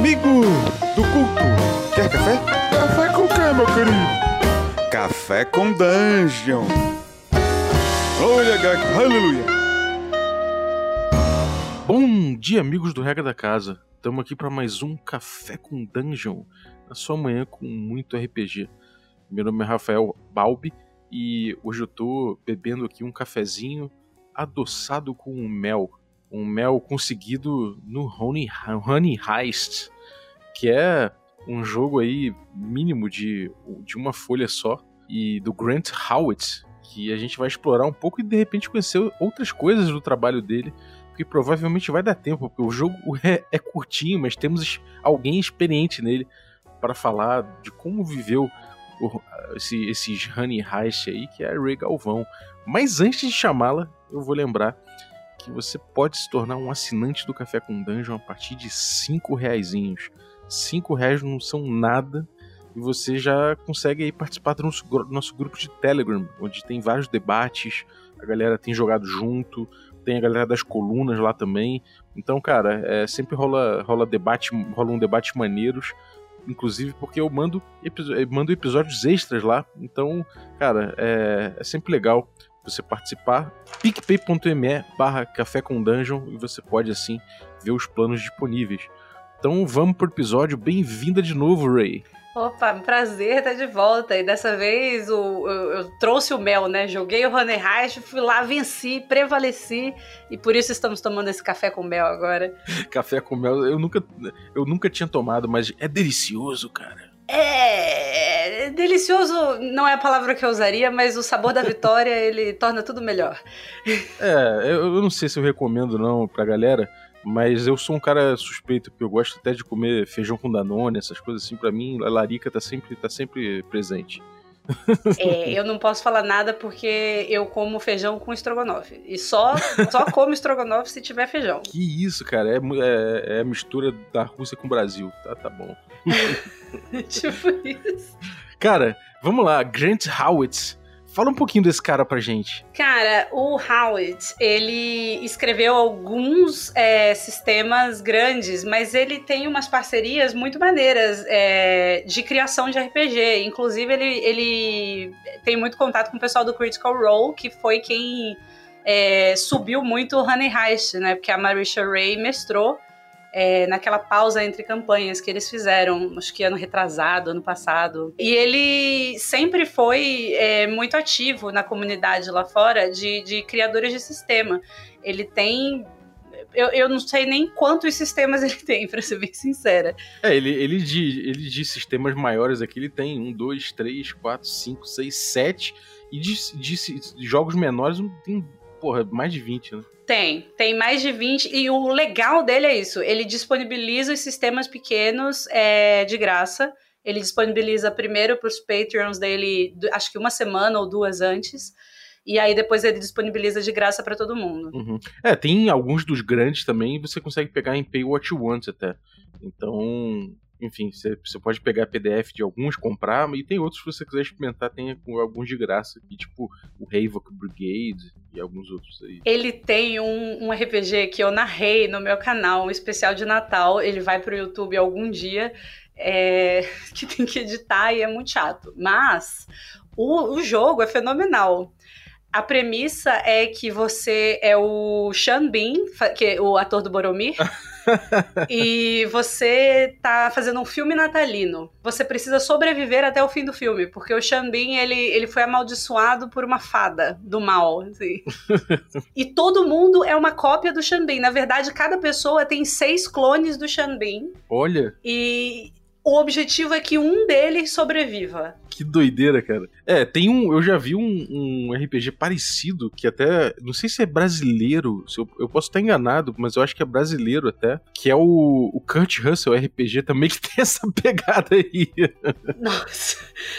Amigo do culto, quer café? Café com quê, meu querido? Café com Dungeon. Olha, gato, aleluia. Bom dia, amigos do Regra da Casa. Estamos aqui para mais um Café com Dungeon, na sua manhã com muito RPG. Meu nome é Rafael Balbi e hoje eu tô bebendo aqui um cafezinho adoçado com mel. Um mel conseguido no Honey, Honey Heist, que é um jogo aí mínimo de, de uma folha só, e do Grant Howitt, que a gente vai explorar um pouco e de repente conhecer outras coisas do trabalho dele, que provavelmente vai dar tempo, porque o jogo é, é curtinho, mas temos alguém experiente nele para falar de como viveu o, esse, esses Honey Heist aí, que é a Ray Galvão. Mas antes de chamá-la, eu vou lembrar que você pode se tornar um assinante do Café com Dungeon a partir de 5 reais. 5 reais não são nada e você já consegue aí participar do nosso, nosso grupo de Telegram, onde tem vários debates, a galera tem jogado junto, tem a galera das colunas lá também. Então, cara, é, sempre rola, rola debate, rola um debate maneiros inclusive porque eu mando, mando episódios extras lá. Então, cara, é, é sempre legal você participar. picpay.me barra café com dungeon e você pode assim ver os planos disponíveis. Então vamos pro episódio. Bem-vinda de novo, Ray. Opa, prazer estar de volta. E dessa vez o, eu, eu, trouxe o mel, né? Joguei o Honey Heist, fui lá, venci, prevaleci. E por isso estamos tomando esse café com mel agora. café com mel, eu nunca, eu nunca tinha tomado, mas é delicioso, cara. É, delicioso não é a palavra que eu usaria, mas o sabor da vitória ele torna tudo melhor. É, eu, não sei se eu recomendo não pra galera, mas eu sou um cara suspeito, porque eu gosto até de comer feijão com danone, essas coisas assim. para mim, a larica tá sempre, tá sempre presente. É, eu não posso falar nada porque eu como feijão com estrogonofe. E só, só como estrogonofe se tiver feijão. Que isso, cara. É, é, é a mistura da Rússia com o Brasil. Tá, tá bom. tipo isso. Cara, vamos lá. Grant Howitz Fala um pouquinho desse cara pra gente. Cara, o Howitt, ele escreveu alguns é, sistemas grandes, mas ele tem umas parcerias muito maneiras é, de criação de RPG. Inclusive, ele, ele tem muito contato com o pessoal do Critical Role, que foi quem é, subiu muito o Honey Heist, né? Porque a Marisha Ray mestrou é, naquela pausa entre campanhas que eles fizeram, acho que ano retrasado, ano passado. E ele sempre foi é, muito ativo na comunidade lá fora de, de criadores de sistema. Ele tem eu, eu não sei nem quantos sistemas ele tem, pra ser bem sincera. É, ele, ele, de, ele de sistemas maiores aqui, ele tem um, dois, três, quatro, cinco, seis, sete. E de, de, de jogos menores tem, porra, mais de 20, né? Tem, tem mais de 20. E o legal dele é isso: ele disponibiliza os sistemas pequenos é, de graça. Ele disponibiliza primeiro para os Patreons dele, acho que uma semana ou duas antes. E aí depois ele disponibiliza de graça para todo mundo. Uhum. É, tem alguns dos grandes também, você consegue pegar em Pay What You Want até. Então, enfim, você, pode pegar PDF de alguns, comprar, e tem outros que você quiser experimentar, tem alguns de graça, aqui, tipo o Havoc Brigade e alguns outros aí. Ele tem um, um RPG que eu narrei no meu canal, um especial de Natal, ele vai pro YouTube algum dia, é, que tem que editar e é muito chato. Mas o, o jogo é fenomenal. A premissa é que você é o Sean Bean, que é o ator do Boromir. e você tá fazendo um filme natalino. Você precisa sobreviver até o fim do filme, porque o Xambin, ele, ele foi amaldiçoado por uma fada do mal, assim. e todo mundo é uma cópia do Xambin. Na verdade, cada pessoa tem seis clones do Xambin. Olha! E o objetivo é que um deles sobreviva. Que doideira, cara. É, tem um. Eu já vi um, um RPG parecido, que até. Não sei se é brasileiro, se eu, eu, posso estar enganado, mas eu acho que é brasileiro até. Que é o, o Kurt Russell RPG também, que tem essa pegada aí. Nossa,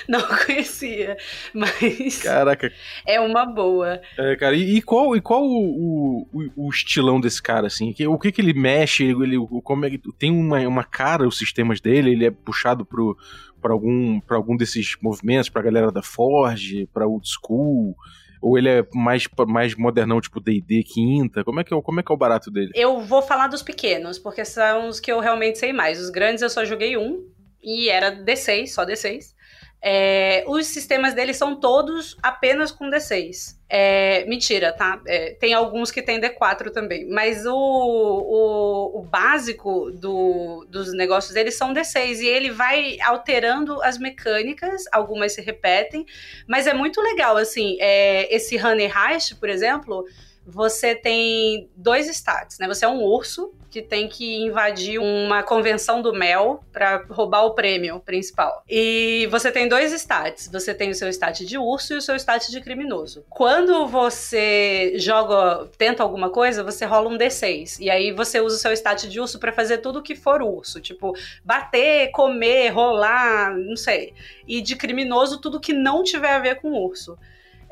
não conhecia. Mas. Caraca. É uma boa. É, cara, e, e qual, e qual o, o, o, estilão desse cara, assim? O que, que ele mexe? Ele, como é, tem uma, uma cara os sistemas dele? Ele é puxado pro para algum, algum desses movimentos, para a galera da Forge, para Old School. Ou ele é mais, mais modernão, tipo D&D, quinta? Como é, que é, como é que é o barato dele? Eu vou falar dos pequenos, porque são os que eu realmente sei mais. Os grandes eu só joguei um, e era D6, só D6. É, os sistemas deles são todos apenas com D6. É, mentira, tá? É, tem alguns que tem D4 também. Mas o, o, o básico do, dos negócios deles são D6. E ele vai alterando as mecânicas, algumas se repetem. Mas é muito legal, assim. É, esse Honey Heist, por exemplo você tem dois stats, né? Você é um urso que tem que invadir uma convenção do mel para roubar o prêmio principal. E você tem dois stats. Você tem o seu stat de urso e o seu stat de criminoso. Quando você joga, tenta alguma coisa, você rola um D6. E aí você usa o seu stat de urso para fazer tudo que for urso, tipo bater, comer, rolar, não sei. E de criminoso tudo que não tiver a ver com urso.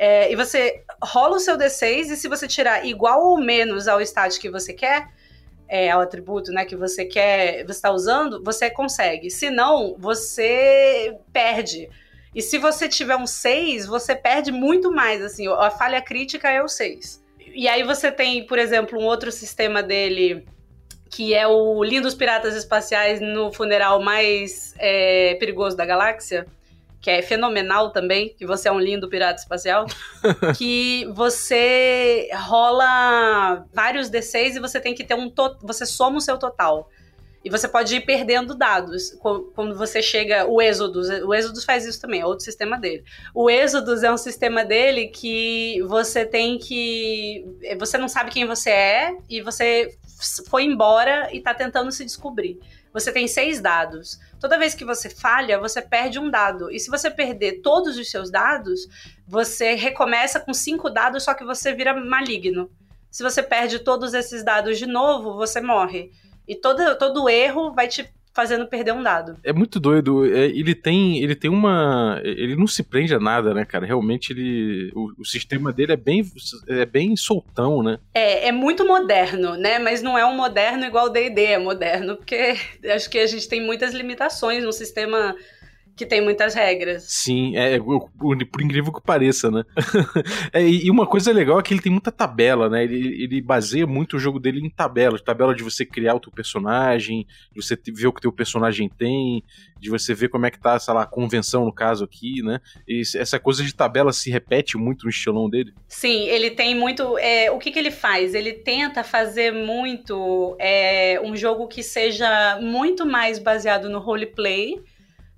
É, e você rola o seu D6 e se você tirar igual ou menos ao stat que você quer, é, ao atributo né, que você quer, você está usando, você consegue. Se não, você perde. E se você tiver um 6, você perde muito mais. Assim, a falha crítica é o 6. E aí você tem, por exemplo, um outro sistema dele que é o Lindos Piratas Espaciais no funeral mais é, perigoso da galáxia que é fenomenal também, que você é um lindo pirata espacial, que você rola vários D6 e você tem que ter um você soma o seu total. E você pode ir perdendo dados quando você chega. O Exodus, o Exodus faz isso também, é outro sistema dele. O Exodus é um sistema dele que você tem que. Você não sabe quem você é e você foi embora e tá tentando se descobrir. Você tem seis dados. Toda vez que você falha, você perde um dado. E se você perder todos os seus dados, você recomeça com cinco dados, só que você vira maligno. Se você perde todos esses dados de novo, você morre. E todo, todo erro vai te fazendo perder um dado. É muito doido. É, ele tem, ele tem uma, ele não se prende a nada, né, cara? Realmente ele, o, o sistema dele é bem, é bem soltão, né? É, é muito moderno, né? Mas não é um moderno igual o D&D é moderno, porque acho que a gente tem muitas limitações no sistema que tem muitas regras. Sim, é, é por incrível que pareça, né? é, e uma coisa legal é que ele tem muita tabela, né? Ele, ele baseia muito o jogo dele em tabelas. Tabela de você criar o teu personagem, de você ver o que teu personagem tem, de você ver como é que tá, sei lá, a convenção no caso aqui, né? E essa coisa de tabela se repete muito no estilão dele. Sim, ele tem muito. É, o que, que ele faz? Ele tenta fazer muito é, um jogo que seja muito mais baseado no roleplay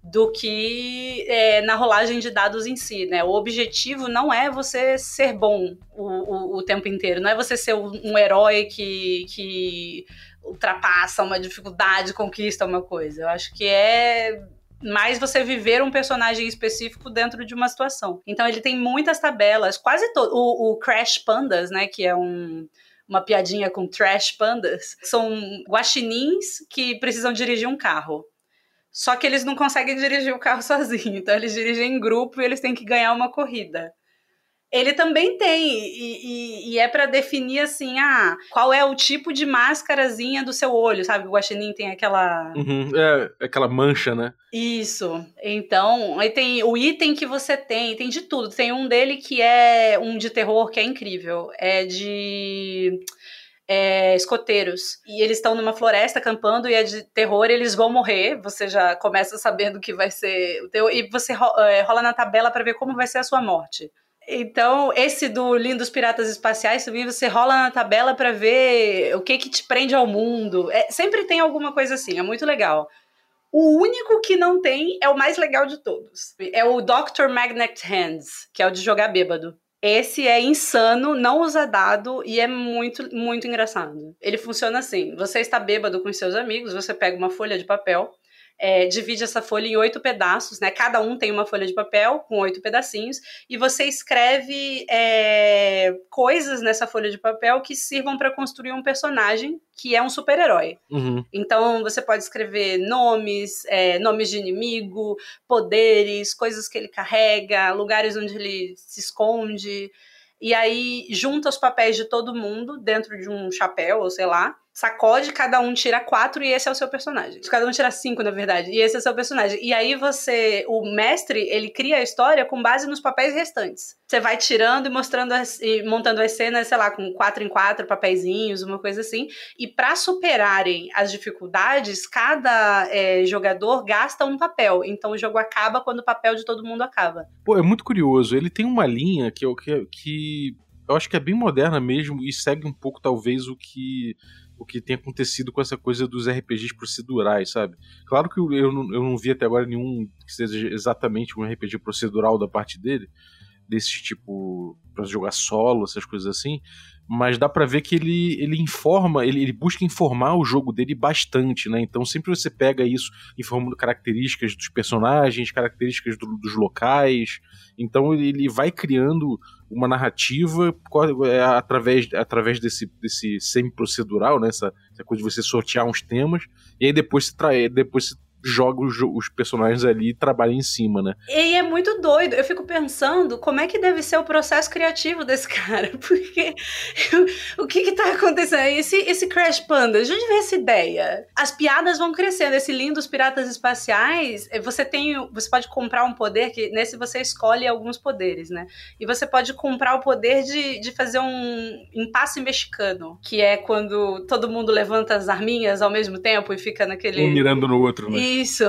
do que é, na rolagem de dados em si, né? O objetivo não é você ser bom o, o, o tempo inteiro, não é você ser um, um herói que, que ultrapassa uma dificuldade, conquista uma coisa. Eu acho que é mais você viver um personagem específico dentro de uma situação. Então ele tem muitas tabelas, quase todo. O, o Crash Pandas, né? Que é um uma piadinha com trash pandas, são guaxinins que precisam dirigir um carro. Só que eles não conseguem dirigir o carro sozinho, então eles dirigem em grupo e eles têm que ganhar uma corrida. Ele também tem, e, e, e é para definir assim, ah, qual é o tipo de máscarazinha do seu olho, sabe? O Guaxinim tem aquela. Uhum, é, aquela mancha, né? Isso. Então, aí tem o item que você tem, tem de tudo. Tem um dele que é um de terror que é incrível. É de é, escoteiros. E eles estão numa floresta acampando e é de terror, eles vão morrer. Você já começa sabendo que vai ser o teu. E você é, rola na tabela para ver como vai ser a sua morte. Então, esse do Lindos Piratas Espaciais também você rola na tabela para ver o que que te prende ao mundo. É, sempre tem alguma coisa assim, é muito legal. O único que não tem é o mais legal de todos. É o Dr. Magnet Hands, que é o de jogar bêbado. Esse é insano, não usa dado e é muito, muito engraçado. Ele funciona assim: você está bêbado com seus amigos, você pega uma folha de papel, é, divide essa folha em oito pedaços, né? Cada um tem uma folha de papel com oito pedacinhos, e você escreve é, coisas nessa folha de papel que sirvam para construir um personagem que é um super-herói. Uhum. Então você pode escrever nomes, é, nomes de inimigo, poderes, coisas que ele carrega, lugares onde ele se esconde. E aí junta os papéis de todo mundo dentro de um chapéu, ou sei lá, sacode, cada um tira quatro e esse é o seu personagem. Cada um tira cinco, na verdade, e esse é o seu personagem. E aí você, o mestre, ele cria a história com base nos papéis restantes. Você vai tirando e mostrando as, e montando as cenas, sei lá, com quatro em quatro papeizinhos, uma coisa assim. E para superarem as dificuldades, cada é, jogador gasta um papel. Então o jogo acaba quando o papel de todo mundo acaba. Pô, é muito curioso. Ele tem uma linha que, que, que eu acho que é bem moderna mesmo e segue um pouco, talvez, o que o que tem acontecido com essa coisa dos RPGs procedurais, sabe? Claro que eu, não, eu não vi até agora nenhum que seja exatamente um RPG procedural da parte dele, desse tipo, para jogar solo, essas coisas assim, mas dá para ver que ele, ele informa, ele, ele, busca informar o jogo dele bastante, né? Então sempre você pega isso informando características dos personagens, características do, dos locais. Então ele vai criando uma narrativa é, através, através desse, desse semi-procedural, né? Essa, essa, coisa de você sortear uns temas, e aí depois se, trai, depois se joga os, os, personagens ali e trabalha em cima, né? E é muito doido. Eu fico pensando como é que deve ser o processo criativo desse cara. Porque o que que tá acontecendo? Esse, esse Crash Panda, de onde veio essa ideia? As piadas vão crescendo. Esse lindo dos piratas espaciais, eh, você tem. Você pode comprar um poder que nesse você escolhe alguns poderes, né? E você pode comprar o poder de, de fazer um impasse mexicano, que é quando todo mundo levanta as arminhas ao mesmo tempo e fica naquele. Um mirando no outro, né? Isso.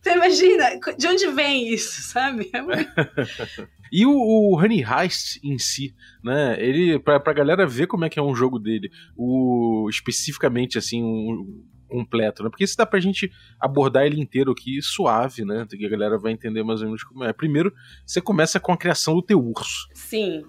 Então imagina, de onde vem isso, sabe? É e o, o, Honey Heist em si, né? Ele, pra, pra galera ver como é que é um jogo dele, o especificamente assim, um, completo, né? Porque isso dá pra gente abordar ele inteiro aqui suave, né? Que a galera vai entender mais ou menos como é. Primeiro, você começa com a criação do teu urso. Sim.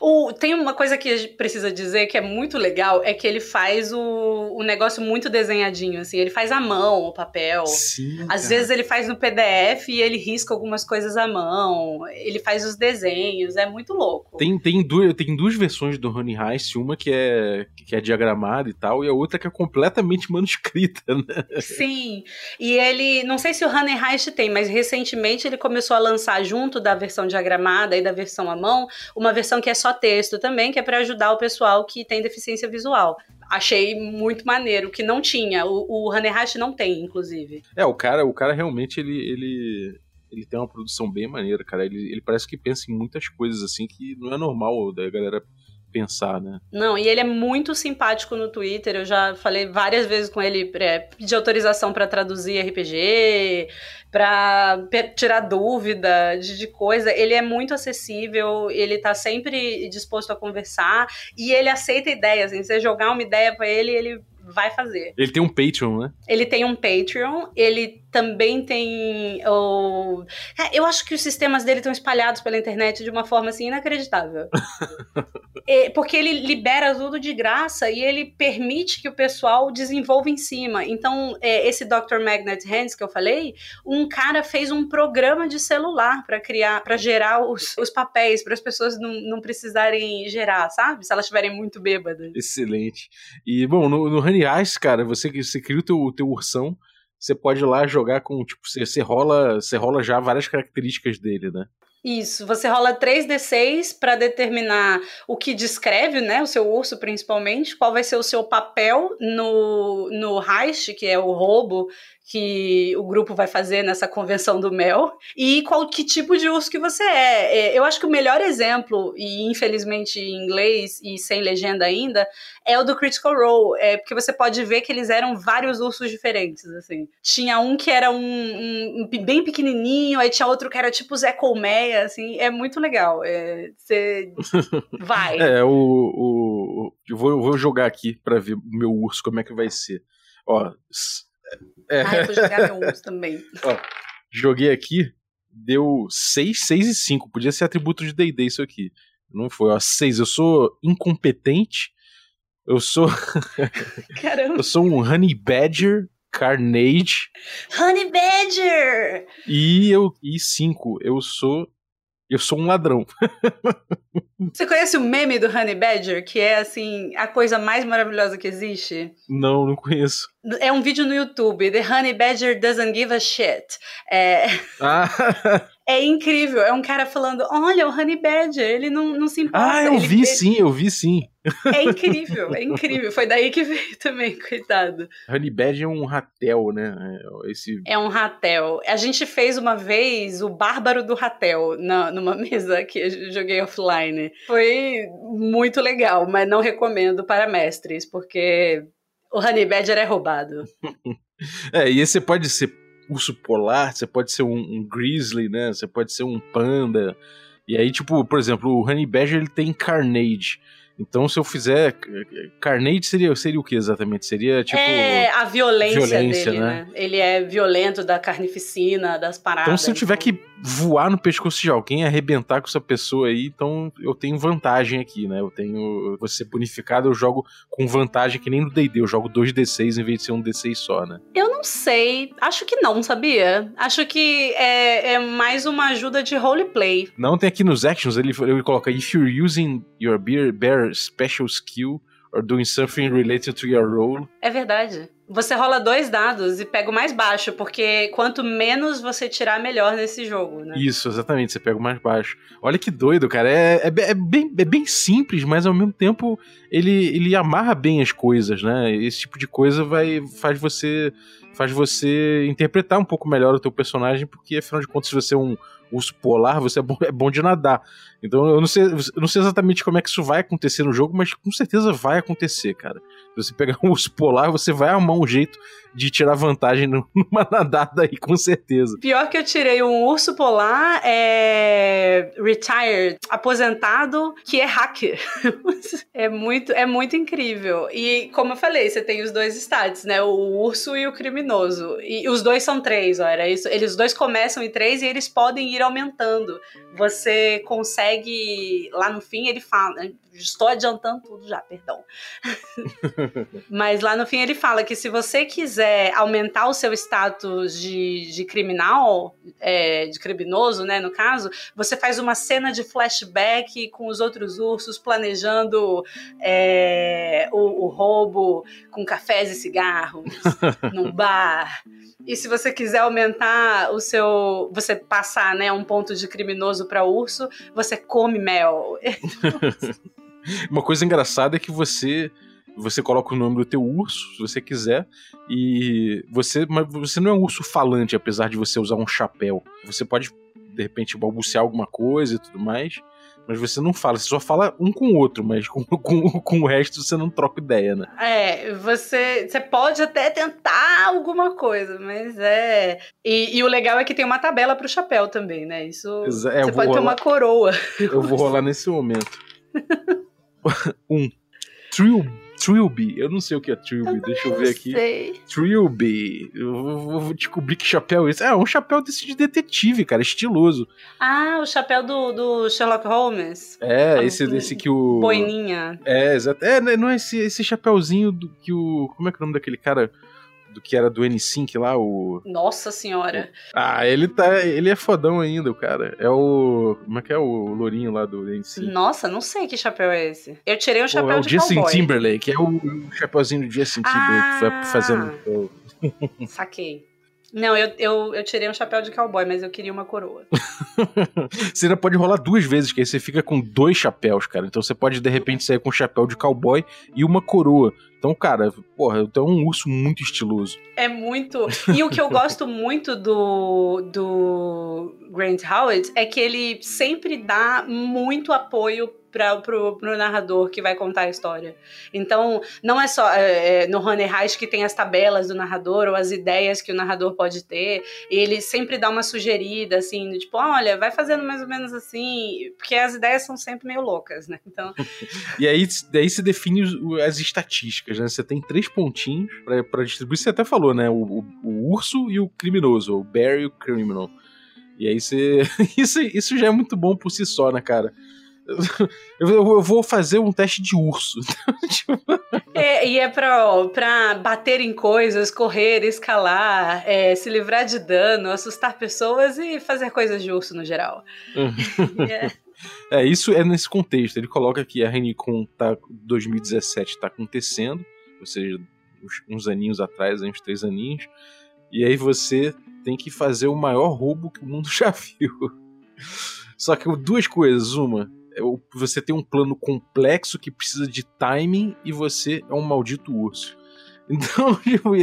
O, tem uma coisa que a gente precisa dizer que é muito legal, é que ele faz o, o negócio muito desenhadinho, assim, ele faz à mão o papel. Sim, Às vezes ele faz no PDF e ele risca algumas coisas à mão, ele faz os desenhos, é muito louco. Tem, tem, duas, tem duas versões do Honey Heist, uma que é, que é diagramada e tal, e a outra que é completamente manuscrita, né? Sim, e ele, não sei se o Honey Heist tem, mas recentemente ele começou a lançar junto da versão diagramada e da versão à mão, uma versão que é só texto também, que é para ajudar o pessoal que tem deficiência visual. Achei muito maneiro, que não tinha. O, o Hanehashi não tem, inclusive. É, o cara, o cara realmente ele, ele, ele tem uma produção bem maneira, cara. Ele, ele parece que pensa em muitas coisas assim que não é normal da galera pensar, né? Não, e ele é muito simpático no Twitter. Eu já falei várias vezes com ele, é, pedir autorização para traduzir RPG, para tirar dúvida de, de, coisa. Ele é muito acessível, ele tá sempre disposto a conversar e ele aceita ideias. Assim, você jogar uma ideia para ele, ele vai fazer. Ele tem um Patreon, né? Ele tem um Patreon, ele também tem o. É, eu acho que os sistemas dele estão espalhados pela internet de uma forma assim inacreditável. é, porque ele libera tudo de graça e ele permite que o pessoal desenvolva em cima. Então, é, esse Dr. Magnet Hands que eu falei, um cara fez um programa de celular para criar, para gerar os, os papéis, para as pessoas não, não precisarem gerar, sabe? Se elas estiverem muito bêbadas. Excelente. E, bom, no, no Honey Ice, cara, você, você cria o teu, teu ursão você pode ir lá jogar com, tipo, você, você, rola, você rola já várias características dele, né? Isso, você rola 3d6 para determinar o que descreve, né, o seu urso principalmente, qual vai ser o seu papel no, no heist, que é o roubo que o grupo vai fazer nessa convenção do mel e qual que tipo de urso que você é. é. Eu acho que o melhor exemplo, e infelizmente em inglês e sem legenda ainda, é o do Critical Role, é porque você pode ver que eles eram vários ursos diferentes, assim. Tinha um que era um, um, um bem pequenininho, aí tinha outro que era tipo Zé Colmeia, assim, é muito legal. É, você vai. é, o, o, eu vou, eu vou jogar aqui para ver o meu urso como é que vai ser. Ó, é. Ah, eu vou jogar meu urso também. Ó, joguei aqui, deu 6, 6 e 5. Podia ser atributo de D&D isso aqui. Não foi, ó, 6. Eu sou incompetente. Eu sou... Caramba. eu sou um Honey Badger Carnage. Honey Badger! E eu e 5, eu sou eu sou um ladrão. Você conhece o meme do Honey Badger, que é assim, a coisa mais maravilhosa que existe? Não, não conheço. É um vídeo no YouTube, The Honey Badger Doesn't Give a Shit. É... Ah. É incrível. É um cara falando: olha, o Honey Badger, ele não, não se importa. Ah, eu ele, vi sim, eu vi sim. É incrível, é incrível. Foi daí que veio também, coitado. Honey Badger é um ratel, né? Esse... É um ratel. A gente fez uma vez o Bárbaro do Ratel na, numa mesa que eu joguei offline. Foi muito legal, mas não recomendo para mestres, porque o Honey Badger é roubado. é, e esse pode ser urso polar, você pode ser um, um, grizzly, né? Você pode ser um panda. E aí, tipo, por exemplo, o Honey Badger ele tem carnage. Então, se eu fizer. Carnage seria, seria o que exatamente? Seria tipo. É a violência, violência dele, né? né? Ele é violento da carnificina, das paradas. Então, se eu tiver que voar no pescoço de alguém, arrebentar com essa pessoa aí, então eu tenho vantagem aqui, né? Eu tenho. Vou ser bonificado, eu jogo com vantagem que nem no DD, eu jogo 2D6 em vez de ser um D6 só, né? Eu não sei. Acho que não, sabia? Acho que é, é mais uma ajuda de roleplay. Não, tem aqui nos actions, ele, ele coloca: If you're using your beer, special skill or doing something related to your role. É verdade. Você rola dois dados e pega o mais baixo, porque quanto menos você tirar, melhor nesse jogo, né? Isso, exatamente, você pega o mais baixo. Olha que doido, cara. É, é, é, bem, é bem simples, mas ao mesmo tempo ele, ele amarra bem as coisas, né? Esse tipo de coisa vai faz você faz você interpretar um pouco melhor o teu personagem, porque afinal de contas, se você é um urso polar, você é bom, é bom de nadar. Então eu não sei, não sei exatamente como é que isso vai acontecer no jogo, mas com certeza vai acontecer, cara. Se você pegar um urso polar, você vai arrumar um jeito de tirar vantagem numa nadada aí, com certeza. Pior que eu tirei um urso polar é retired, aposentado, que é hacker. é muito, é muito incrível. E como eu falei, você tem os dois stats, né? O urso e o criminoso. E os dois são três, ó, era isso. Eles dois começam em três e eles podem ir aumentando. Você consegue lá no fim ele fala, estou adiantando tudo já, perdão. Mas lá no fim ele fala que se você quiser aumentar o seu status de, de criminal, é, de criminoso, né, no caso, você faz uma cena de flashback com os outros ursos planejando é, o, o roubo com cafés e cigarros num bar. E se você quiser aumentar o seu. Você passar né, um ponto de criminoso para urso, você come mel. Uma coisa engraçada é que você você coloca o nome do teu urso, se você quiser, e você, mas você não é um urso falante, apesar de você usar um chapéu. Você pode de repente balbuciar alguma coisa e tudo mais, mas você não fala, você só fala um com o outro, mas com, com, com o resto você não troca ideia, né? É, você, você pode até tentar alguma coisa, mas é. E, e o legal é que tem uma tabela pro chapéu também, né? Isso. É, você pode rolar, ter uma coroa. Eu vou rolar nesse momento. um Trilby. Trilby, eu não sei o que é Trilby, deixa eu ver aqui. Sei. Trilby, eu vou, vou, descobrir que chapéu é esse. É um chapéu desse de detetive, cara, estiloso. Ah, o chapéu do, do Sherlock Holmes. É, ah, esse, esse que o. Boininha. É, exato. É, né, não é esse, esse chapéuzinho do que o. Como é que é o nome daquele cara? Do que era do N5 lá, o. Nossa senhora! Ah, ele tá. Ele é fodão ainda, o cara. É o. Como é que é o lourinho lá do N5? Nossa, não sei que chapéu é esse. Eu tirei um chapéu Pô, é o de Justin cowboy. Timberlake, é o, o chapéuzinho do Justin Timberlake ah, que vai fazendo. Saquei. Não, eu, eu, eu tirei um chapéu de cowboy, mas eu queria uma coroa. você ainda pode rolar duas vezes, que aí você fica com dois chapéus, cara. Então você pode, de repente, sair com um chapéu de cowboy e uma coroa. Então, cara, porra, eu tenho um urso muito estiloso. É muito. E o que eu gosto muito do, do Grant Howard é que ele sempre dá muito apoio para pro, narrador que vai contar a história. Então, não é só é, é, no Honey Heist que tem as tabelas do narrador ou as ideias que o narrador pode ter. ele sempre dá uma sugerida, assim, tipo, olha, vai fazendo mais ou menos assim, porque as ideias são sempre meio loucas, né? Então. e aí, daí se define as estatísticas, né? Você tem três pontinhos para distribuir. Você até falou, né? O, o, o urso e o criminoso, o bear e o criminal. E aí você. Isso, isso já é muito bom por si só, né, cara? Eu, eu, vou fazer um teste de urso. Tipo, é, e é pra, pra bater em coisas, correr, escalar, é, se livrar de dano, assustar pessoas e fazer coisas de urso no geral. Uhum. é. É, isso é nesse contexto. Ele coloca que a Renicon tá 2017 está acontecendo, ou seja, uns aninhos atrás, uns três aninhos, e aí você tem que fazer o maior roubo que o mundo já viu. Só que duas coisas. Uma, você tem um plano complexo que precisa de timing e você é um maldito urso. Então, tipo,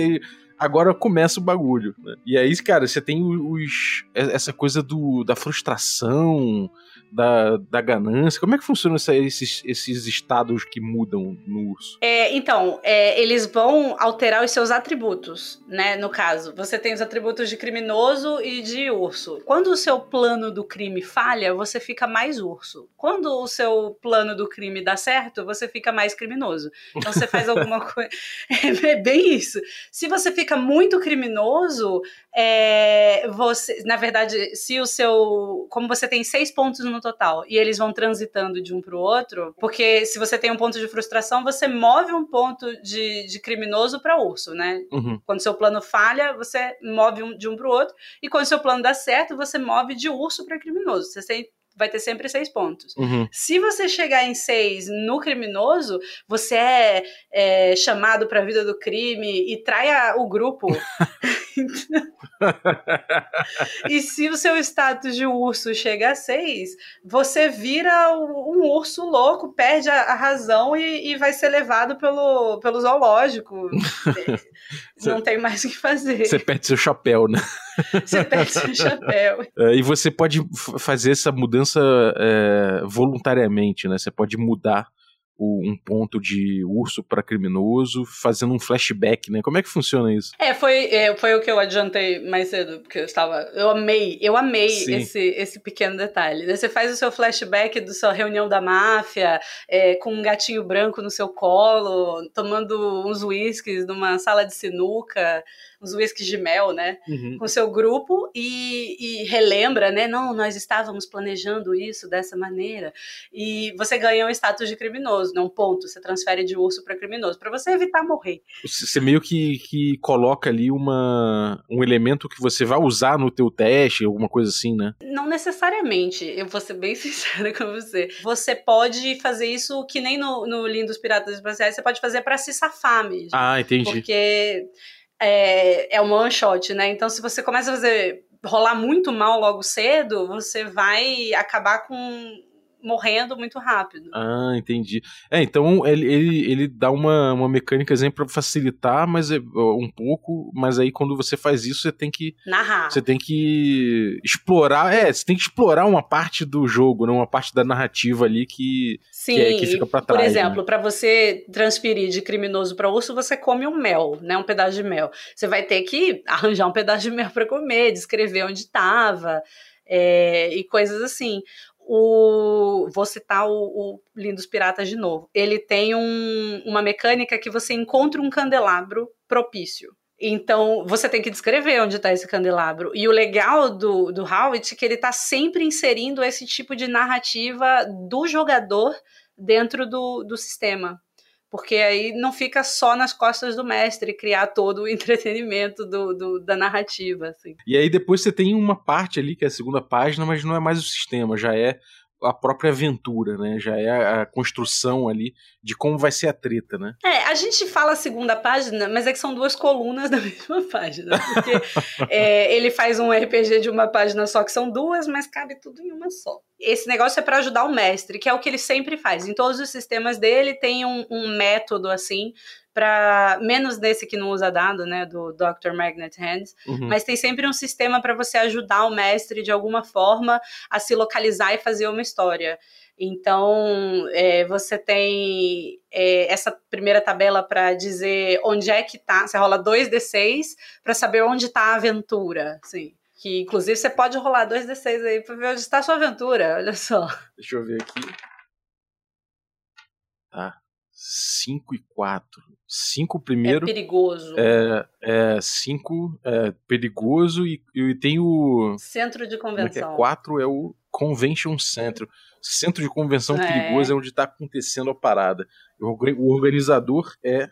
agora começa o bagulho. Né? E aí, cara, você tem os, essa coisa do, da frustração, da, da ganância? Como é que funciona essa, esses, esses estados que mudam no urso? É, então, é, eles vão alterar os seus atributos, né? No caso, você tem os atributos de criminoso e de urso. Quando o seu plano do crime falha, você fica mais urso. Quando o seu plano do crime dá certo, você fica mais criminoso. Então você faz alguma coisa. É bem isso. Se você fica muito criminoso, é, você, na verdade, se o seu. Como você tem seis pontos no total e eles vão transitando de um para o outro, porque se você tem um ponto de frustração, você move um ponto de, de criminoso para urso, né? Uhum. Quando seu plano falha, você move um, de um para o outro, e quando seu plano dá certo, você move de urso para criminoso. Você tem vai ter sempre seis pontos. Uhum. Se você chegar em seis no criminoso, você é, é chamado para a vida do crime e trai o grupo. e se o seu status de urso chega a seis, você vira um urso louco, perde a, a razão e, e, vai ser levado pelo, pelo zoológico. Não tem mais o que fazer. Você perde seu chapéu, né? Você perde seu chapéu. É, e você pode fazer essa mudança é, voluntariamente, né? Você pode mudar um ponto de urso para criminoso, fazendo um flashback, né? Como é que funciona isso? É, foi, é, foi o que eu adiantei mais cedo, porque eu estava. Eu amei, eu amei esse, esse pequeno detalhe. Você faz o seu flashback da sua reunião da máfia, é, com um gatinho branco no seu colo, tomando uns whiskies numa sala de sinuca uns whiskies de mel, né? Uhum. Com seu grupo e, e, relembra, né? Não, nós estávamos planejando isso dessa maneira. E você ganha um status de criminoso, não ponto. Você transfere de urso para criminoso, para você evitar morrer. Você meio que, que coloca ali uma, um elemento que você vai usar no teu teste, alguma coisa assim, né? Não necessariamente. Eu vou ser bem sincera com você. Você pode fazer isso que nem no, no Lindos Piratas Espaciais, você pode fazer para se safar mesmo. Ah, entendi. Porque é, é uma one shot, né? Então, se você começa a fazer rolar muito mal logo cedo, você vai acabar com morrendo muito rápido. Ah, entendi. É, então ele, ele, ele dá uma, uma mecânica para facilitar, mas é um pouco, mas aí quando você faz isso, você tem que narrar. Você tem que explorar, é, você tem que explorar uma parte do jogo, né, uma parte da narrativa ali que Sim, que, é, que fica para trás. Por exemplo, né? para você transferir de criminoso para urso, você come um mel, né, um pedaço de mel. Você vai ter que arranjar um pedaço de mel para comer, descrever onde estava. É, e coisas assim o, vou citar o, o Lindos Piratas de novo. Ele tem um, uma mecânica que você encontra um candelabro propício. Então, você tem que descrever onde está esse candelabro. E o legal do, do Howitt é que ele está sempre inserindo esse tipo de narrativa do jogador dentro do, do sistema porque aí não fica só nas costas do mestre criar todo o entretenimento do, do, da narrativa. Assim. E aí depois você tem uma parte ali, que é a segunda página, mas não é mais o sistema, já é a própria aventura, né? Já é a construção ali de como vai ser a treta, né? É, a gente fala a segunda página, mas é que são duas colunas da mesma página. Porque é, ele faz um RPG de uma página só, que são duas, mas cabe tudo em uma só. Esse negócio é para ajudar o mestre, que é o que ele sempre faz. Em todos os sistemas dele tem um, um método assim para menos desse que não usa dado, né, do Dr. Magnet Hands, uhum. mas tem sempre um sistema para você ajudar o mestre de alguma forma a se localizar e fazer uma história. Então, é, você tem é, essa primeira tabela para dizer onde é que tá. Você rola 2d6 para saber onde está a aventura. Assim. Que, inclusive, você pode rolar 2d6 aí para ver onde está a sua aventura. Olha só. Deixa eu ver aqui. Tá. 5 e 4. 5 primeiro. É perigoso. É 5 é, é, perigoso e, e tem o. Centro de convenção. 4 é, é o Convention Center. Centro de convenção é. perigoso é onde está acontecendo a parada. O, o organizador é.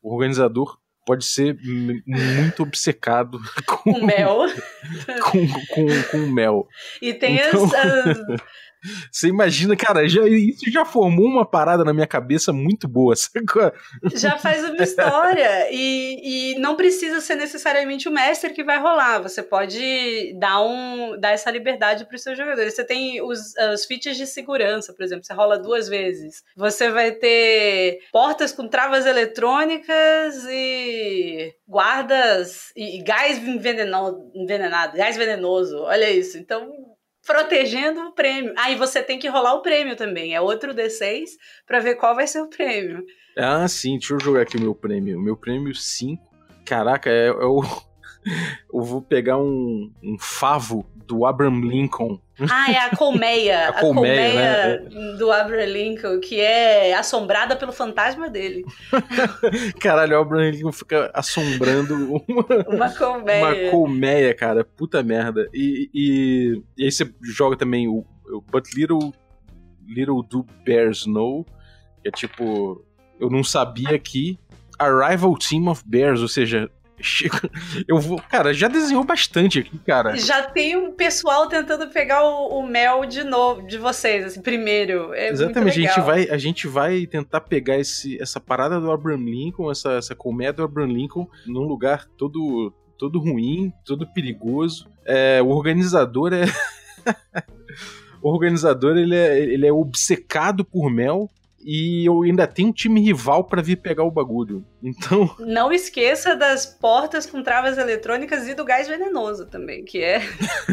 O organizador pode ser muito obcecado com, com mel. com, com, com mel. E tem então... as, as você imagina, cara, já, isso já formou uma parada na minha cabeça muito boa. Sacou? Já faz uma história. e, e não precisa ser necessariamente o mestre que vai rolar. Você pode dar, um, dar essa liberdade para os seus jogadores. Você tem os, os de segurança, por exemplo. Você rola duas vezes. Você vai ter portas com travas eletrônicas e guardas e, e gás envenenado, envenenado, gás venenoso. Olha isso. Então protegendo o prêmio. Aí ah, você tem que rolar o prêmio também. É outro D6 para ver qual vai ser o prêmio. Ah, sim. Deixa eu jogar aqui o meu prêmio. O meu prêmio 5. Caraca, é, é o. eu vou pegar um, um favo do Abraham Lincoln. Ah, é a colmeia. a, colmeia, a colmeia né? do Abraham Lincoln, que é assombrada pelo fantasma dele. Caralho, o Abraham Lincoln fica assombrando uma, uma colmeia. Uma colmeia, cara. Puta merda. E, e, e aí você joga também o, o But Little, Little Do Bears Know, que é tipo... Eu não sabia que Arrival Team of Bears, ou seja, Eu vou. Cara, já desenhou bastante aqui, cara. Já tem um pessoal tentando pegar o, o mel de novo, de vocês, assim, primeiro. É Exatamente, a gente, vai, a gente vai tentar pegar esse, essa parada do Abraham Lincoln, essa, essa colmeia do Abraham Lincoln, num lugar todo, todo ruim, todo perigoso. É, o organizador é. o organizador ele é, ele é obcecado por mel e eu ainda tenho um time rival para vir pegar o bagulho. Então. Não esqueça das portas com travas eletrônicas e do gás venenoso também, que é.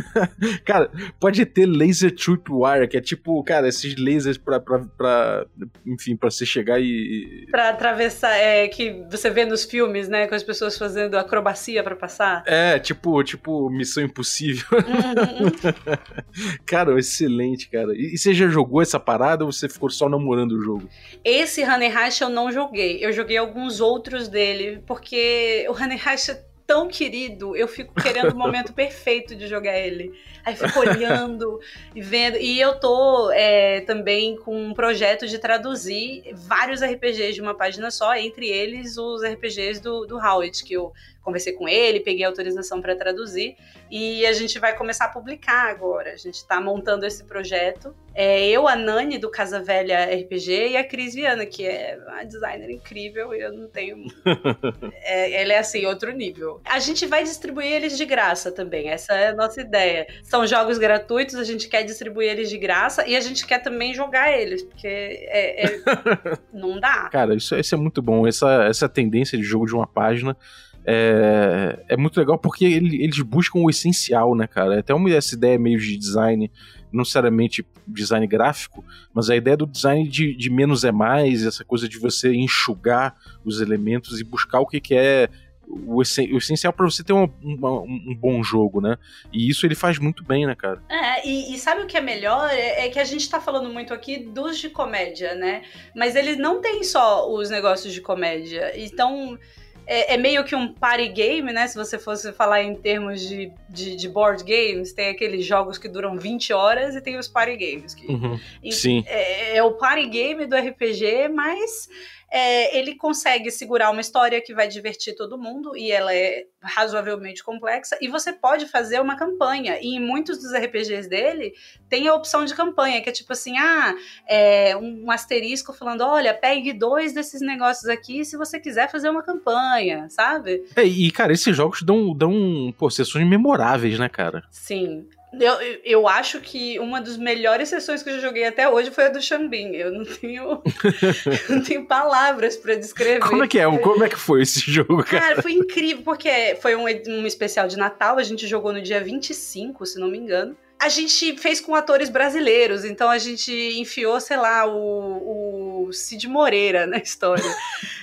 cara, pode ter laser tripwire, que é tipo, cara, esses lasers pra. pra, pra enfim, pra você chegar e. Pra atravessar, é, que você vê nos filmes, né, com as pessoas fazendo acrobacia para passar. É, tipo, tipo, Missão Impossível. Uhum. cara, excelente, cara. E, e você já jogou essa parada ou você ficou só namorando o jogo? Esse Honey Rush eu não joguei. Eu joguei alguns outros dele, porque o Honey é tão querido, eu fico querendo o momento perfeito de jogar ele. Aí fico olhando e vendo. E eu tô é, também com um projeto de traduzir vários RPGs de uma página só, entre eles os RPGs do, do Howard, que eu conversei com ele, peguei autorização para traduzir e a gente vai começar a publicar agora. A gente está montando esse projeto. É eu, a Nani do Casa Velha RPG e a Cris Viana, que é uma designer incrível e eu não tenho. é, ela é assim, outro nível. A gente vai distribuir eles de graça também, essa é a nossa ideia. São jogos gratuitos, a gente quer distribuir eles de graça e a gente quer também jogar eles, porque é, é... não dá. Cara, isso, isso é muito bom. Essa, essa tendência de jogo de uma página é, é muito legal porque ele, eles buscam o essencial, né, cara? É até uma essa ideia meio de design, não necessariamente design gráfico, mas a ideia do design de, de menos é mais, essa coisa de você enxugar os elementos e buscar o que, que é o, essencial para você ter um, um, bom jogo, né? E isso ele faz muito bem, né, cara? É, e, e sabe o que é melhor? É, é, que a gente tá falando muito aqui dos de comédia, né? Mas eles não têm só os negócios de comédia. Então é, é, meio que um party game, né? Se você fosse falar em termos de, de, de, board games, tem aqueles jogos que duram 20 horas e tem os party games. Que, uhum, sim. É, é, o party game do RPG, mas é, ele consegue segurar uma história que vai divertir todo mundo e ela é razoavelmente complexa. E você pode fazer uma campanha. E em muitos dos RPGs dele tem a opção de campanha, que é tipo assim: ah, é um asterisco falando: olha, pegue dois desses negócios aqui se você quiser fazer uma campanha, sabe? É, e, cara, esses jogos dão, dão pô, sessões memoráveis, né, cara? Sim. Eu, eu acho que uma das melhores sessões que eu já joguei até hoje foi a do Xambin. Eu não tenho, não tenho palavras para descrever. Como é que é? Como é que foi esse jogo, cara? Cara, foi incrível, porque foi um, um especial de Natal, a gente jogou no dia 25, se não me engano a gente fez com atores brasileiros, então a gente enfiou, sei lá, o, o Cid Moreira na história.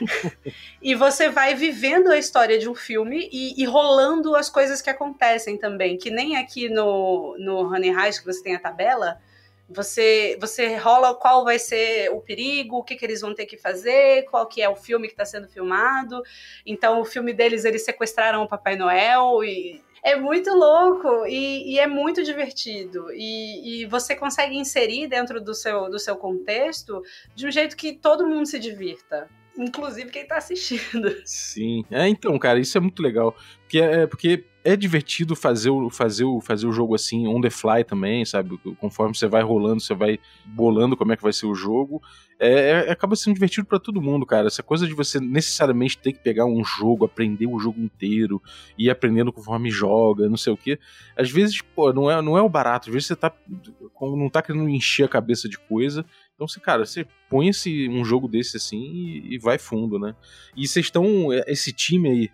e você vai vivendo a história de um filme e, e, rolando as coisas que acontecem também, que nem aqui no, no Honey Heist, que você tem a tabela, você, você rola qual vai ser o perigo, o que, que eles vão ter que fazer, qual que é o filme que está sendo filmado. Então, o filme deles, eles sequestraram o Papai Noel e é muito louco e, e é muito divertido. E, e, você consegue inserir dentro do seu, do seu contexto de um jeito que todo mundo se divirta. inclusive quem tá assistindo. Sim. É, então, cara, isso é muito legal. Porque é, porque é divertido fazer o, fazer, o, fazer o jogo assim, on the fly também, sabe? Conforme você vai rolando, você vai bolando como é que vai ser o jogo. É, é acaba sendo divertido para todo mundo, cara. Essa coisa de você necessariamente ter que pegar um jogo, aprender o jogo inteiro, ir aprendendo conforme joga, não sei o que. Às vezes, pô, não é, não é o barato. Às vezes você tá, não tá querendo encher a cabeça de coisa. Então, você, cara, você põe esse, um jogo desse assim e, e vai fundo, né? E vocês estão. Esse time aí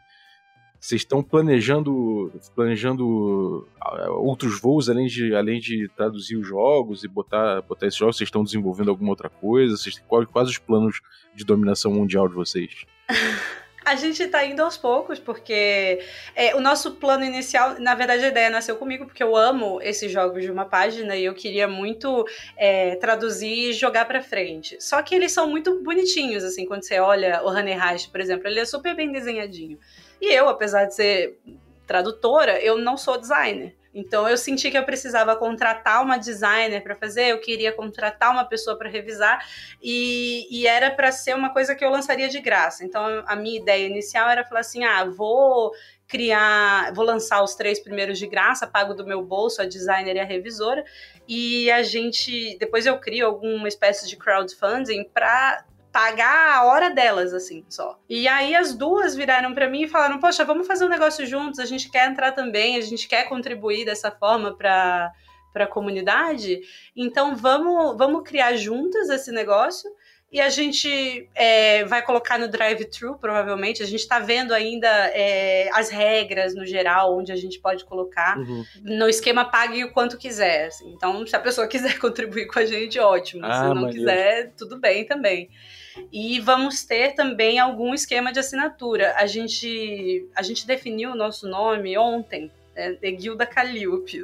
vocês estão planejando planejando ah, outros voos além de, além de traduzir os jogos e botar, botar esses jogos? Vocês estão desenvolvendo alguma outra coisa? Vocês, quais, quais os planos de dominação mundial de vocês? A gente está indo aos poucos, porque é, o nosso plano inicial, na verdade, a ideia nasceu comigo, porque eu amo esses jogos de uma página e eu queria muito é, traduzir e jogar para frente. Só que eles são muito bonitinhos, assim, quando você olha o Honey Hash, por exemplo, ele é super bem desenhadinho. E eu, apesar de ser tradutora, eu não sou designer. Então eu senti que eu precisava contratar uma designer para fazer, eu queria contratar uma pessoa para revisar e, e era para ser uma coisa que eu lançaria de graça. Então a minha ideia inicial era falar assim: ah, vou criar, vou lançar os três primeiros de graça, pago do meu bolso a designer e a revisora e a gente depois eu crio alguma espécie de crowdfunding para pagar a hora delas, assim, só. E aí as duas viraram para mim e falaram: Poxa, vamos fazer um negócio juntos, a gente quer entrar também, a gente quer contribuir dessa forma para para a comunidade. Então vamos vamos criar juntas esse negócio e a gente é, vai colocar no drive-thru, provavelmente. A gente está vendo ainda é, as regras no geral, onde a gente pode colocar. Uhum. No esquema pague o quanto quiser. Assim. Então, se a pessoa quiser contribuir com a gente, ótimo. Ah, se não quiser, tudo bem também. E vamos ter também algum esquema de assinatura. A gente, a gente definiu o nosso nome ontem, é, é Guilda Calliope.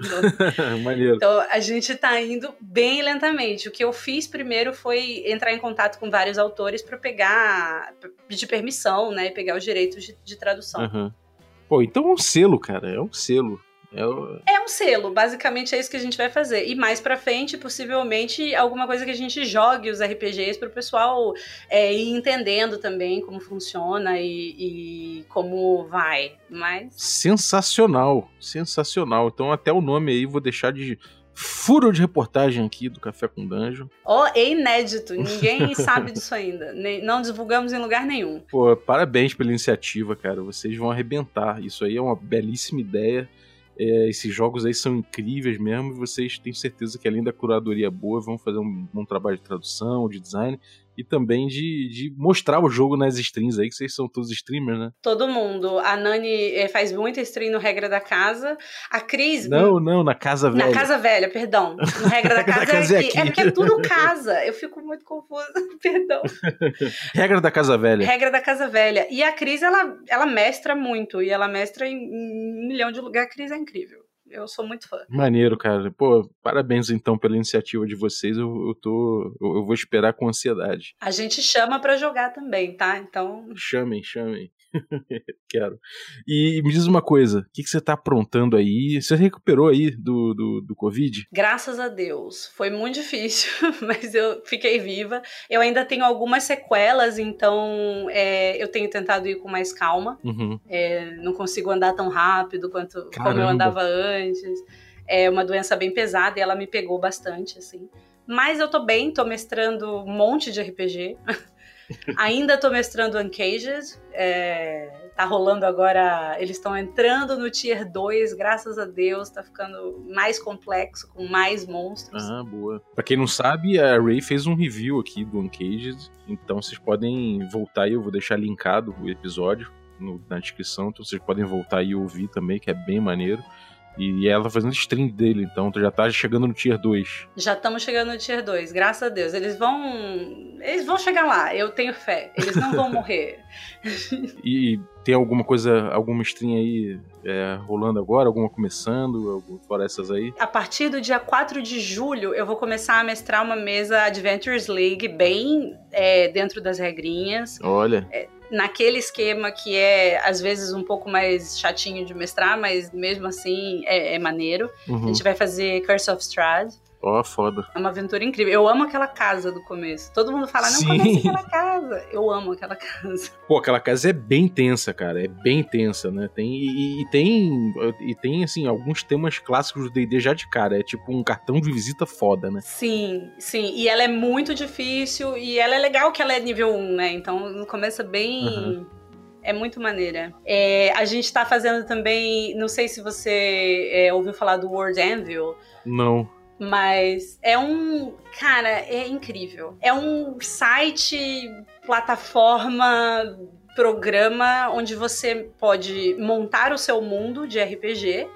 então a gente está indo bem lentamente. O que eu fiz primeiro foi entrar em contato com vários autores para pegar, pedir permissão, né, pegar os direitos de, de tradução. Uhum. Pô, então é um selo, cara, é um selo. É, o... é, um selo, basicamente é isso que a gente vai fazer. E mais pra frente, possivelmente, alguma coisa que a gente jogue os RPGs pro pessoal é, ir entendendo também como funciona e, e, como vai. Mas. Sensacional, sensacional. Então, até o nome aí, vou deixar de furo de reportagem aqui do Café com Danjo. Oh, é inédito, ninguém sabe disso ainda. Não divulgamos em lugar nenhum. Pô, parabéns pela iniciativa, cara. Vocês vão arrebentar. Isso aí é uma belíssima ideia. É, esses jogos aí são incríveis mesmo e vocês têm certeza que além da curadoria boa, vão fazer um bom trabalho de tradução, de design e também de, de mostrar o jogo nas streams aí, que vocês são todos streamers, né? Todo mundo. A Nani é, faz muita stream no Regra da Casa. A Cris. Não, não, na Casa Velha. Na Casa Velha, perdão. No Regra da Casa, casa é, aqui. é porque é tudo casa. Eu fico muito confusa, perdão. Regra da Casa Velha. Regra da Casa Velha. E a Cris, ela, ela mestra muito. E ela mestra em um milhão de lugares. A Cris é incrível eu sou muito fã. Maneiro, cara. Pô, parabéns então pela iniciativa de vocês. Eu, eu tô. Eu, eu vou esperar com ansiedade. A gente chama para jogar também, tá? Então. Chamem, chamem. Quero. E me diz uma coisa: o que, que você tá aprontando aí? Você recuperou aí do, do, do Covid? Graças a Deus. Foi muito difícil, mas eu fiquei viva. Eu ainda tenho algumas sequelas, então é, eu tenho tentado ir com mais calma. Uhum. É, não consigo andar tão rápido quanto como eu andava antes. É uma doença bem pesada e ela me pegou bastante, assim. Mas eu tô bem, tô mestrando um monte de RPG. Ainda tô mestrando Uncaged. É, tá rolando agora. Eles estão entrando no Tier 2, graças a Deus. Tá ficando mais complexo, com mais monstros. Ah, boa. Pra quem não sabe, a Ray fez um review aqui do Uncaged. Então vocês podem voltar aí, eu vou deixar linkado o episódio no, na descrição. Então vocês podem voltar e ouvir também, que é bem maneiro. E ela tá fazendo stream dele, então tu já tá chegando no tier 2. Já estamos chegando no tier 2, graças a Deus. Eles vão. Eles vão chegar lá, eu tenho fé. Eles não vão morrer. e tem alguma coisa, alguma stream aí é, rolando agora? Alguma começando? Fora essas aí? A partir do dia 4 de julho, eu vou começar a mestrar uma mesa Adventures League bem é, dentro das regrinhas. Olha. É, naquele esquema que é, às vezes, um pouco mais chatinho de mestrar, mas mesmo assim é, é maneiro. Uhum. A gente vai fazer Curse of Strahd. Ó, oh, foda. É uma aventura incrível. Eu amo aquela casa do começo. Todo mundo fala, não, Sim. comece aquela casa. Eu amo aquela casa. Pô, aquela casa é bem tensa, cara. É bem tensa, né? Tem, e, e tem, e tem, assim, alguns temas clássicos do D&D já de cara. É tipo um cartão de visita foda, né? Sim, sim. E ela é muito difícil. E ela é legal que ela é nível 1, né? Então começa bem... Uhum. É muito maneira. É, a gente tá fazendo também. Não sei se você é, ouviu falar do World Anvil. Não. Mas é um. Cara, é incrível. É um site, plataforma, programa onde você pode montar o seu mundo de RPG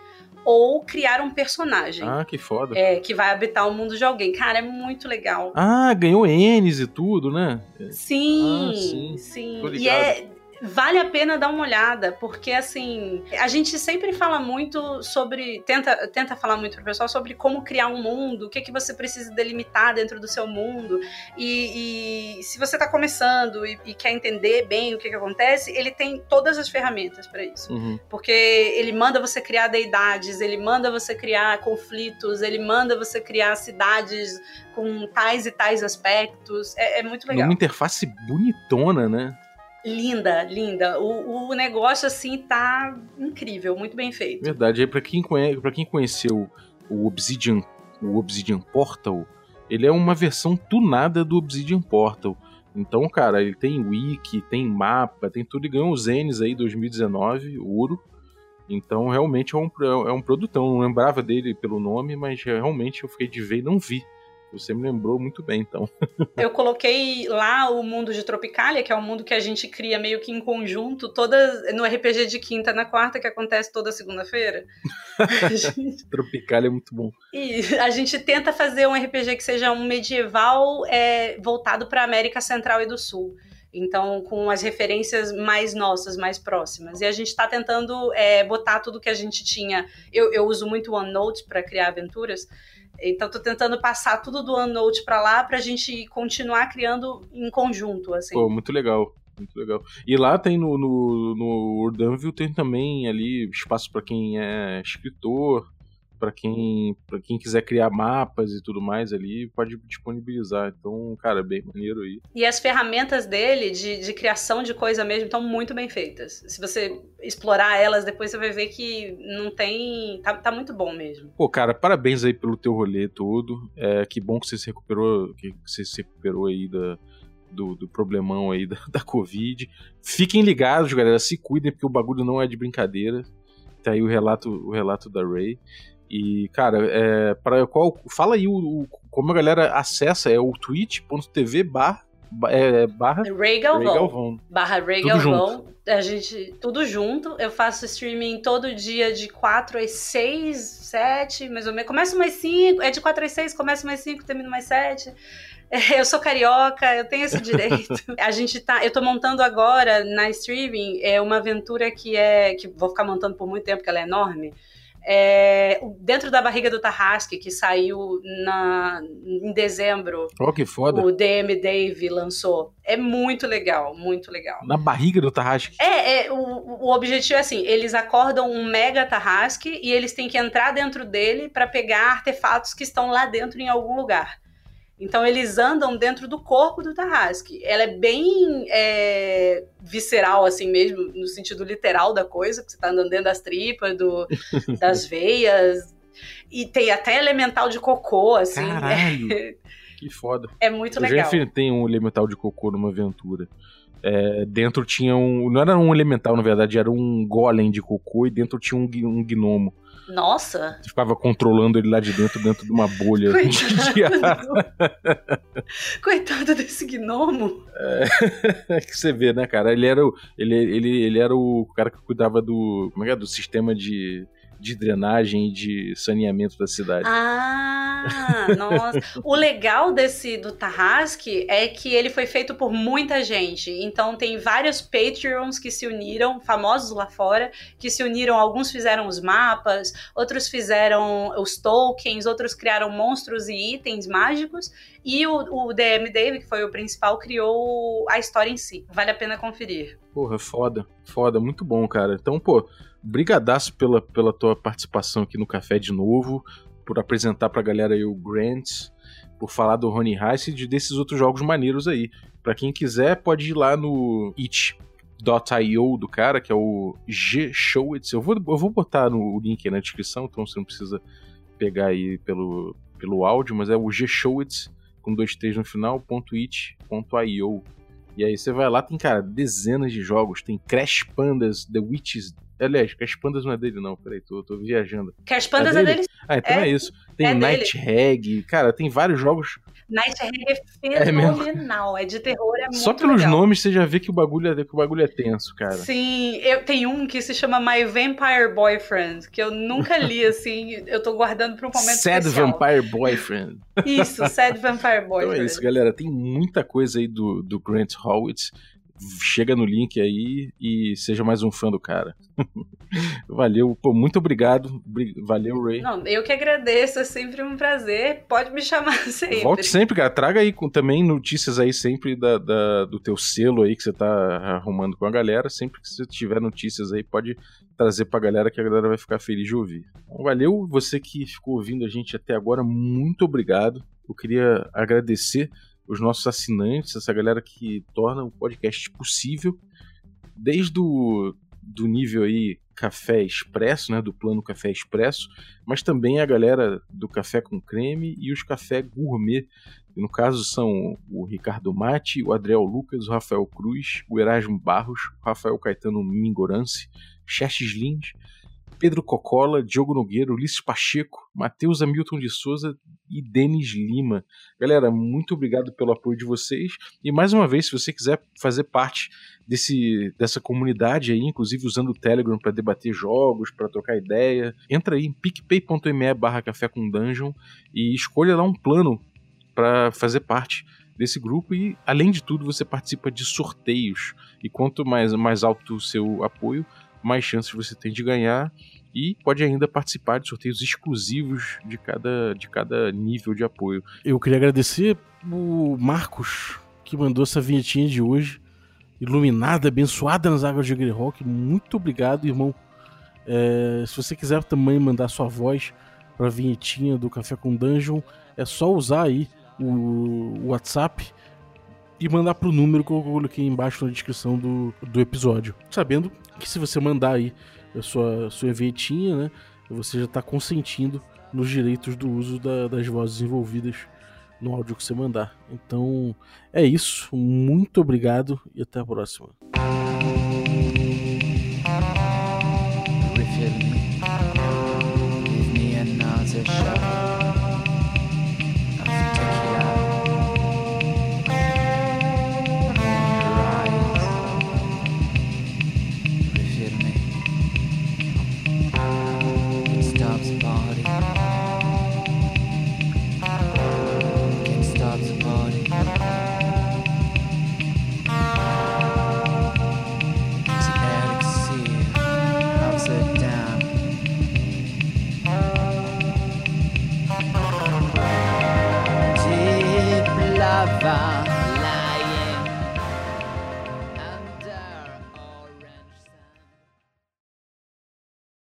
ou criar um personagem. Ah, que foda. É, que vai habitar o mundo de alguém. Cara, é muito legal. Ah, ganhou N's e tudo, né? Sim, ah, sim. sim. E é, vale a pena dar uma olhada, porque assim, a gente sempre fala muito sobre, tenta, tenta falar muito pro pessoal sobre como criar um mundo, o que, que você precisa delimitar dentro do seu mundo, e, e se você está começando e, e, quer entender bem o que, que acontece, ele tem todas as ferramentas para isso, uhum. porque ele manda você criar deidades, ele manda você criar conflitos, ele manda você criar cidades com tais e tais aspectos, é, é muito legal. Uma interface bonitona, né? Linda, linda. O, o negócio, assim, tá incrível, muito bem feito. Verdade. Pra quem, conhece, pra quem conheceu o Obsidian, o Obsidian Portal, ele é uma versão tunada do Obsidian Portal. Então, cara, ele tem wiki, tem mapa, tem tudo e ganhou os N's aí 2019, ouro. Então, realmente é um, é um produtão. Não lembrava dele pelo nome, mas realmente eu fiquei de ver e não vi. Você me lembrou muito bem, então. Eu coloquei lá o mundo de Tropicália, que é um mundo que a gente cria meio que em conjunto, toda no RPG de quinta na quarta, que acontece toda segunda-feira. gente... Tropicália é muito bom. E a gente tenta fazer um RPG que seja um medieval é, voltado para América Central e do Sul. Então, com as referências mais nossas, mais próximas. E a gente está tentando é, botar tudo que a gente tinha. Eu, eu uso muito OneNote para criar aventuras. Então, tô tentando passar tudo do OneNote para lá pra gente continuar criando em conjunto, assim. Pô, muito legal. Muito legal. E lá tem no, no, no Urdanville tem também ali espaço para quem é escritor, para quem para quem quiser criar mapas e tudo mais ali, pode disponibilizar. Então, cara, bem maneiro aí. E as ferramentas dele de, de criação de coisa mesmo estão muito bem feitas. Se você explorar elas, depois você vai ver que não tem. Tá, tá muito bom mesmo. Pô, cara, parabéns aí pelo teu rolê todo. É, que bom que você se recuperou, que você se recuperou aí da. Do, do, problemão aí da, da Covid. Fiquem ligados, galera. Se cuidem, porque o bagulho não é de brincadeira. Tá aí o relato, o relato da Ray. E, cara, é, para qual. Fala aí o, o, como a galera acessa, é o twitch.tv barra. É, barra Ray Galvão. Ray Galvão. Barra Ray tudo Galvão. Junto. A gente. Tudo junto. Eu faço streaming todo dia de 4 às 6, 7, mais ou menos. Começa mais 5. É de 4 às 6, começa mais 5, termino mais 7. Eu sou carioca, eu tenho esse direito. a gente tá. Eu tô montando agora na streaming é uma aventura que é. que vou ficar montando por muito tempo, porque ela é enorme é, dentro da barriga do Tarrasque, que saiu na, em dezembro. Oh, que foda. O DM Dave lançou. É muito legal, muito legal. Na barriga do Tarrasque? É, é o, o objetivo é assim: eles acordam um mega Tarrasque e eles têm que entrar dentro dele para pegar artefatos que estão lá dentro em algum lugar. Então eles andam dentro do corpo do Tarrasque. Ela é bem é, visceral, assim mesmo, no sentido literal da coisa, porque você está andando dentro das tripas, do, das veias. E tem até elemental de cocô, assim. Caralho! que foda. É muito Eu legal. Já enfrentei um elemental de cocô numa aventura. É, dentro tinha um. Não era um elemental, na verdade, era um golem de cocô e dentro tinha um, um gnomo. Nossa! Você ficava controlando ele lá de dentro, dentro de uma bolha. Coitado, Coitado desse gnomo. É, é, que você vê, né, cara? Ele era, o, ele, ele, ele era o cara que cuidava do. Como é que é? Do sistema de de drenagem e de saneamento da cidade. Ah, nossa. o legal desse do Tarrasque é que ele foi feito por muita gente. Então tem vários Patreons que se uniram, famosos lá fora, que se uniram. Alguns fizeram os mapas, outros fizeram os tokens, outros criaram monstros e itens mágicos. E o, o DM Dave, que foi o principal, criou a história em si. Vale a pena conferir. Porra, foda. Foda, muito bom, cara. Então, pô, brigadaço pela, pela tua participação aqui no Café de novo. por apresentar pra galera aí o Grants, por falar do Rony Heist e de desses outros jogos maneiros aí. Para quem quiser, pode ir lá no it.io do cara, que é o G Showitz. Eu vou, eu vou botar no link na descrição, então você não precisa pegar aí pelo, pelo áudio, mas é o G Showitz com dois T's no final, ponto .it.io. E aí você vai lá, tem, cara, dezenas de jogos. Tem Crash Pandas, The Witches Aliás, Cash Pandas não é dele, não. Peraí, tô, tô viajando. Cash Pandas é, é dele? Ah, então é, é isso. Tem é Night Reg, cara, tem vários jogos. Night Reg é fenomenal. É, é de terror, é Só pelos legal. nomes você já vê que o bagulho é, que o bagulho é tenso, cara. Sim, eu tenho um que se chama My Vampire Boyfriend, que eu nunca li assim, eu tô guardando para um momento Sad especial. Vampire Boyfriend. Isso, Sad Vampire Boyfriend. Então é isso, galera. Tem muita coisa aí do, do Grant Howitz chega no link aí e seja mais um fã do cara. Valeu, pô, muito obrigado. Valeu, Ray. Não, eu que agradeço, é sempre um prazer. Pode me chamar sempre. Volte sempre, cara. Traga aí com, também notícias aí sempre da, da, do teu selo aí que você tá arrumando com a galera. Sempre que você tiver notícias aí, pode trazer pra galera que a galera vai ficar feliz de ouvir. Então, valeu, você que ficou ouvindo a gente até agora, muito obrigado. Eu queria agradecer os nossos assinantes, essa galera que torna o podcast possível, desde o do nível aí café expresso, né, do plano café expresso, mas também a galera do café com creme e os café gourmet. E no caso são o Ricardo Mate, o Adriel Lucas, o Rafael Cruz, o Erasmo Barros, o Rafael Caetano Mingorance, Xerxes Lins, Pedro Cocola, Diogo Nogueira, Ulisses Pacheco, Matheus Hamilton de Souza e Denis Lima. Galera, muito obrigado pelo apoio de vocês. E mais uma vez, se você quiser fazer parte desse, dessa comunidade aí, inclusive usando o Telegram para debater jogos, para trocar ideia, entra aí em picpay.me barra café com dungeon e escolha lá um plano para fazer parte desse grupo e, além de tudo, você participa de sorteios. E quanto mais, mais alto o seu apoio, mais chances você tem de ganhar e pode ainda participar de sorteios exclusivos de cada, de cada nível de apoio. Eu queria agradecer o Marcos, que mandou essa vinhetinha de hoje, iluminada, abençoada nas águas de Greyhawk. Muito obrigado, irmão. É, se você quiser também mandar sua voz para a vinhetinha do Café com Dungeon, é só usar aí o WhatsApp e mandar pro número que eu coloquei embaixo na descrição do, do episódio. Sabendo que se você mandar aí a sua, sua vinhetinha, né, você já está consentindo nos direitos do uso da, das vozes envolvidas no áudio que você mandar. Então é isso, muito obrigado e até a próxima.